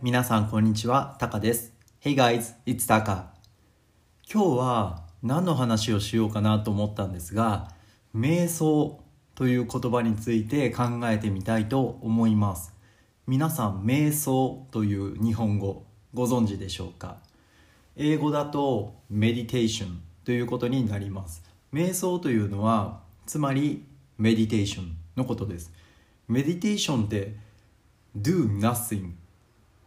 皆さんこんにちは、タカです。Hey guys, it's Taka. 今日は何の話をしようかなと思ったんですが、瞑想という言葉について考えてみたいと思います。皆さん、瞑想という日本語ご存知でしょうか？英語だとメディテーションということになります。瞑想というのは、つまりメディテーションのことです。メディテーションって do nothing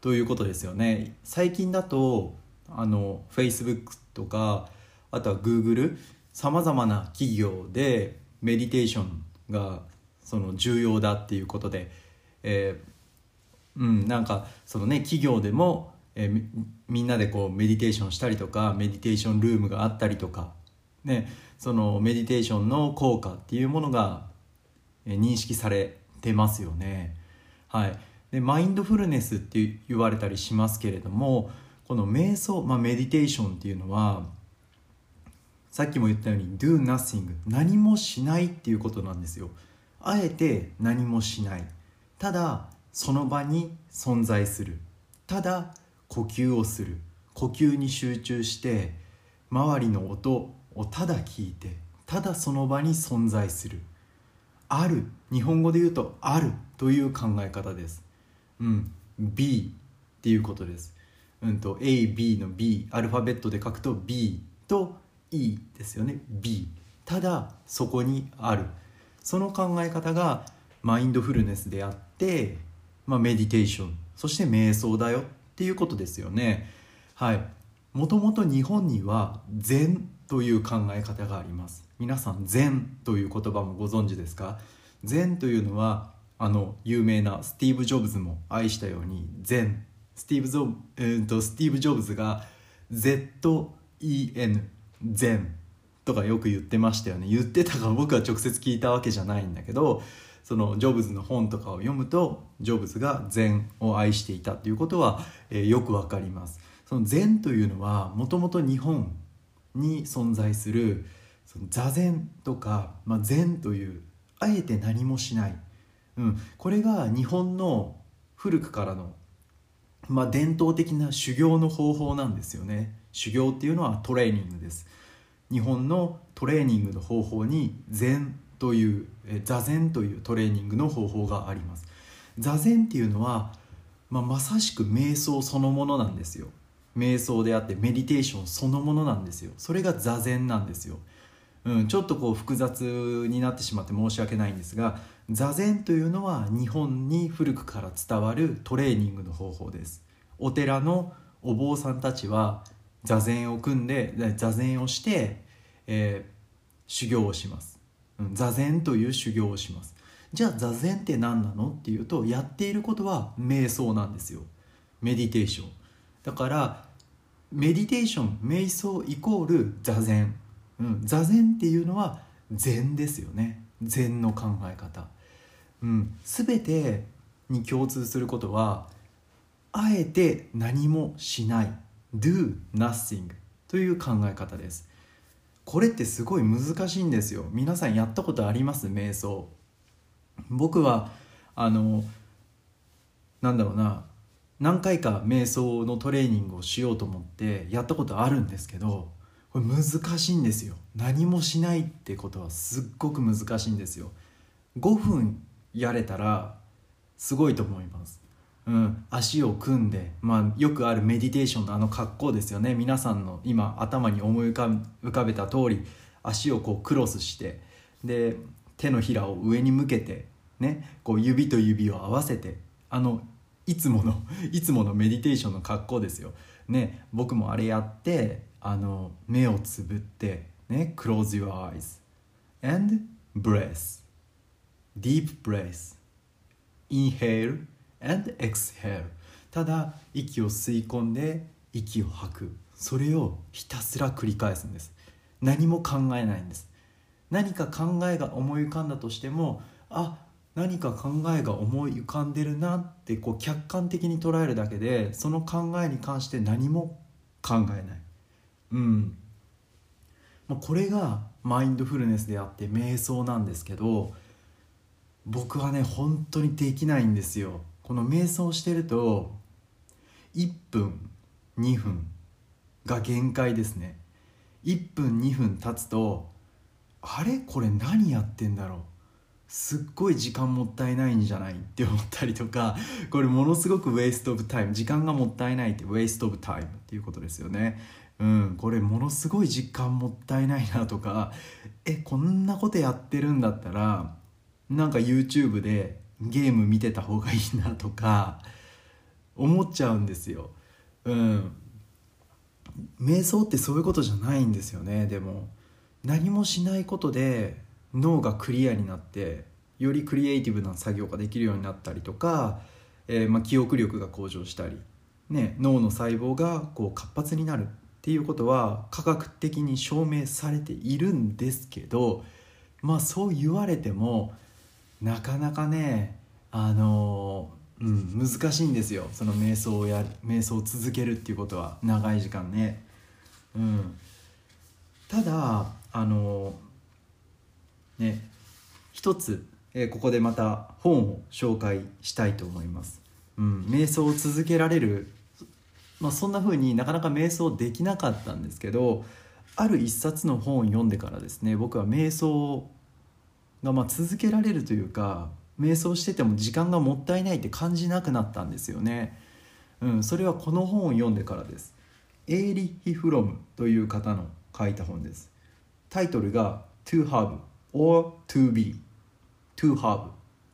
ということですよね。最近だとあの Facebook とかあとは Google さまざまな企業でメディテーションがその重要だっていうことで、えー、うんなんかそのね企業でも、えー、みんなでこうメディテーションしたりとかメディテーションルームがあったりとかねそのメディテーションの効果っていうものが認識されてますよね。はい。でマインドフルネスって言われたりしますけれどもこの瞑想、まあ、メディテーションっていうのはさっきも言ったように do nothing 何もしないっていうことなんですよ。あえて何もしない。ただその場に存在する。ただ呼吸をする。呼吸に集中して周りの音をただ聞いてただその場に存在する。ある。日本語で言うとあるという考え方です。うん、B っていうことです。うんと AB の B アルファベットで書くと B と E ですよね。B ただそこにある。その考え方がマインドフルネスであって、まあ、メディテーション。そして瞑想だよっていうことですよね。はい。もともと日本には禅という考え方があります。皆さん禅という言葉もご存知ですか？禅というのはあの有名なスティーブ・ジョブズも愛したように禅スティーブ・ゾえーと、スティーブ・ジョブズが ZEN 禅とかよく言ってましたよね。言ってたか僕は直接聞いたわけじゃないんだけどそのジョブズの本とかを読むとジョブズが禅を愛していたということは、えー、よくわかります。その禅というのはもともと日本に存在するその座禅とか、まあ、禅というあえて何もしないうん、これが日本の古くからの、まあ、伝統的な修行の方法なんですよね。修行っていうのはトレーニングです。日本のトレーニングの方法に禅という座禅というトレーニングの方法があります。座禅っていうのは、まあ、まさしく瞑想そのものなんですよ。瞑想であってメディテーションそのものなんですよ。それが座禅なんですよ。うん、ちょっとこう複雑になってしまって申し訳ないんですが座禅というのは日本に古くから伝わるトレーニングの方法です。お寺のお坊さんたちは座禅を組んで座禅をして、えー、修行をします、うん、座禅という修行をします。じゃあ座禅って何なのっていうとやっていることは瞑想なんですよ。メディテーション。だからメディテーション瞑想イコール座禅。うん、座禅っていうのは禅ですよね。禅の考え方、うん、全てに共通することはあえて何もしない。Do nothing という考え方です。これってすごい難しいんですよ。皆さんやったことあります？瞑想。僕はあのなんだろうな。何回か瞑想のトレーニングをしようと思ってやったことあるんですけどこれ難しいんですよ。何もしないってことはすっごく難しいんですよ。5分やれたらすごいと思います。うん。足を組んでまあよくあるメディテーションのあの格好ですよね。皆さんの今頭に思い浮か浮かべた通り足をこうクロスしてで手のひらを上に向けてね。こう指と指を合わせてあのいつものいつものメディテーションの格好ですよ。ね。僕もあれやってあの目をつぶってね close your eyes and breath. Deep breath. Inhale and exhale. ただ息を吸い込んで息を吐く。それをひたすら繰り返すんです。何も考えないんです。何か考えが思い浮かんだとしてもあ何か考えが思い浮かんでるなってこう客観的に捉えるだけでその考えに関して何も考えない。うん。まこれがマインドフルネスであって瞑想なんですけど僕はね本当にできないんですよ。この瞑想してると1分2分が限界ですね。1分2分経つとあれ？これ何やってんだろう？すっごい時間もったいないんじゃない？って思ったりとかこれものすごくウェイストオブタイム時間がもったいないってウェイストオブタイムっていうことですよね。うんこれものすごい時間もったいないなとかえこんなことやってるんだったらなんか YouTube でゲーム見てた方がいいなとか思っちゃうんですよ。うん。瞑想ってそういうことじゃないんですよねでも。何もしないことで脳がクリアになってよりクリエイティブな作業ができるようになったりとか、えー、まあ、記憶力が向上したり、ね、脳の細胞がこう活発になる。っていうことは科学的に証明されているんですけどまあそう言われてもなかなかねあのうん、難しいんですよその瞑想をや瞑想を続けるっていうことは長い時間ね。うん、ただあのね一つ、え、ここでまた本を紹介したいと思います。うん、瞑想を続けられる、まあ、そんな風になかなか瞑想できなかったんですけどある一冊の本を読んでからですね僕は瞑想がま続けられるというか瞑想してても時間がもったいないって感じなくなったんですよね。うん、それはこの本を読んでからです。エーリヒ・フロムという方の書いた本です。タイトルが To Have or To Be To Have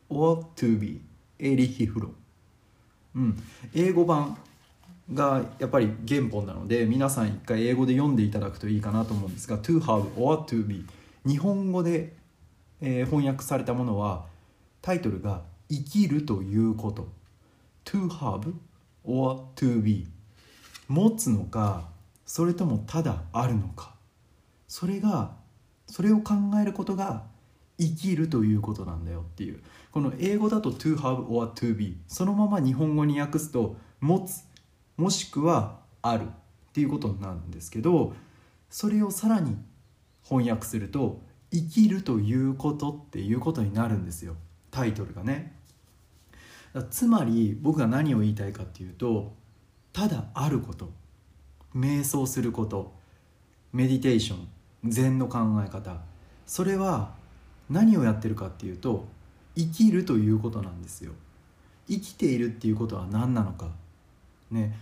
or To Be エーリヒ・フロム。うん、英語版がやっぱり原本なので皆さん一回英語で読んでいただくといいかなと思うんですが To have or to be 日本語で、えー、翻訳されたものはタイトルが「生きるということ」to have or to be 持つのかそれともただあるのか。それがそれを考えることが生きるということなんだよっていう。この英語だと to have or to be そのまま日本語に訳すと持つもしくはあるっていうことなんですけどそれをさらに翻訳すると生きるということっていうことになるんですよ。タイトルがね。つまり僕が何を言いたいかっていうとただあること瞑想することメディテーション禅の考え方それは何をやってるかっていうと生きるということなんですよ。生きているっていうことは何なのか。ね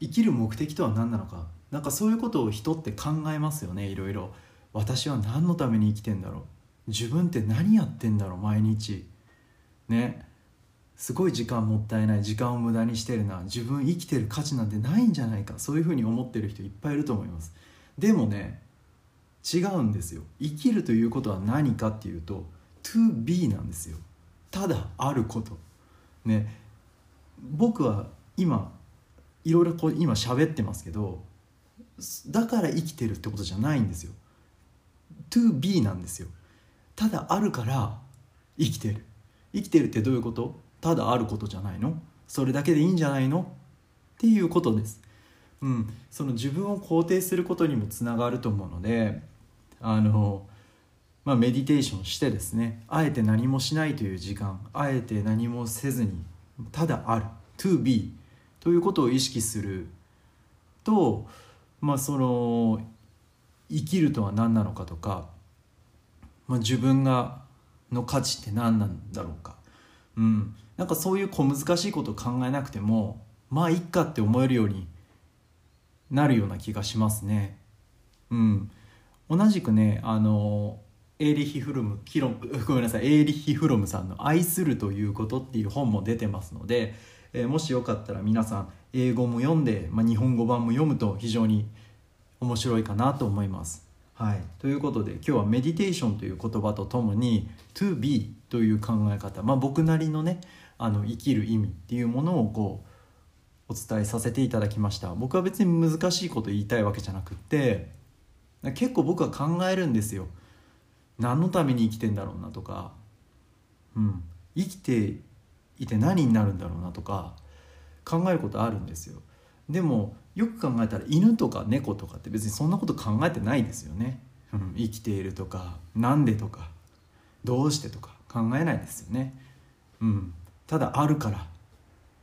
生きる目的とは何なのか。なんかそういうことを人って考えますよねいろいろ。私は何のために生きてんだろう。自分って何やってんだろう毎日。ね。すごい時間もったいない時間を無駄にしてるな。自分生きてる価値なんてないんじゃないか。そういうふうに思ってる人いっぱいいると思います。でもね違うんですよ。生きるということは何かっていうと to be なんですよ。ただあること。ね。僕は今いろいろこう今喋ってますけどだから生きてるってことじゃないんですよ。to be なんですよ。ただあるから生きてる。生きてるってどういうこと？ただあることじゃないの？それだけでいいんじゃないの？っていうことです。うん、その自分を肯定することにもつながると思うのであの、まあ、メディテーションしてですねあえて何もしないという時間あえて何もせずにただある。to be ということを意識する。と、まあ、その生きるとは何なのかとか、まあ、自分がの価値って何なんだろうか。うん。なんかそういう小難しいことを考えなくてもまあいっかって思えるようになるような気がしますね。うん。同じくねあのエーリヒ・フロムヒロ ごめんなさいエーリヒ・フロムさんの「愛するということ」っていう本も出てますので、えー、もしよかったら皆さん英語も読んで、まあ、日本語版も読むと非常に面白いかなと思います。はい、ということで今日はメディテーションという言葉とともに to be という考え方、まあ、僕なりのねあの生きる意味っていうものをこうお伝えさせていただきました。僕は別に難しいこと言いたいわけじゃなくって結構僕は考えるんですよ。何のために生きてんだろうなとか、うん、生きていて何になるんだろうなとか考えることあるんですよ。でもよく考えたら犬とか猫とかって別にそんなこと考えてないですよね、うん、生きているとかなんでとかどうしてとか考えないですよね、うん、ただあるから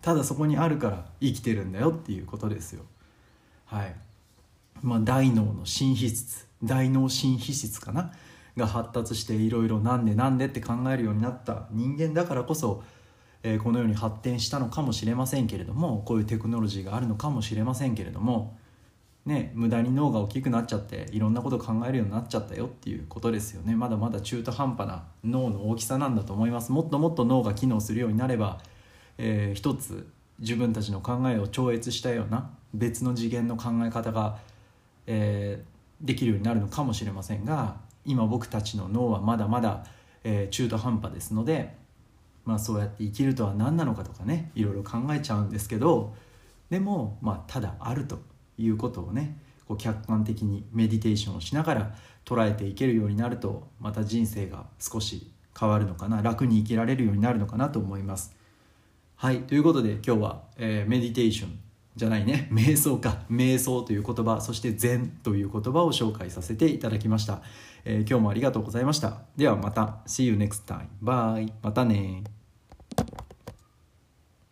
ただそこにあるから生きてるんだよっていうことですよ。はい。まあ大脳の新皮質大脳新皮質かな？が発達していろいろなんでなんでって考えるようになった人間だからこそ、えー、このように発展したのかもしれませんけれどもこういうテクノロジーがあるのかもしれませんけれどもね無駄に脳が大きくなっちゃっていろんなこと考えるようになっちゃったよっていうことですよね。まだまだ中途半端な脳の大きさなんだと思います。もっともっと脳が機能するようになれば、えー、一つ自分たちの考えを超越したような別の次元の考え方が、えー、できるようになるのかもしれませんが今僕たちの脳はまだまだ、えー、中途半端ですので、まあ、そうやって生きるとは何なのかとかねいろいろ考えちゃうんですけどでも、まあ、ただあるということをねこう客観的にメディテーションをしながら捉えていけるようになるとまた人生が少し変わるのかな楽に生きられるようになるのかなと思います。はいということで今日は、えー、メディテーションじゃないね。瞑想か。瞑想という言葉そして禅という言葉を紹介させていただきました、えー、今日もありがとうございました。ではまた。See you next time bye またね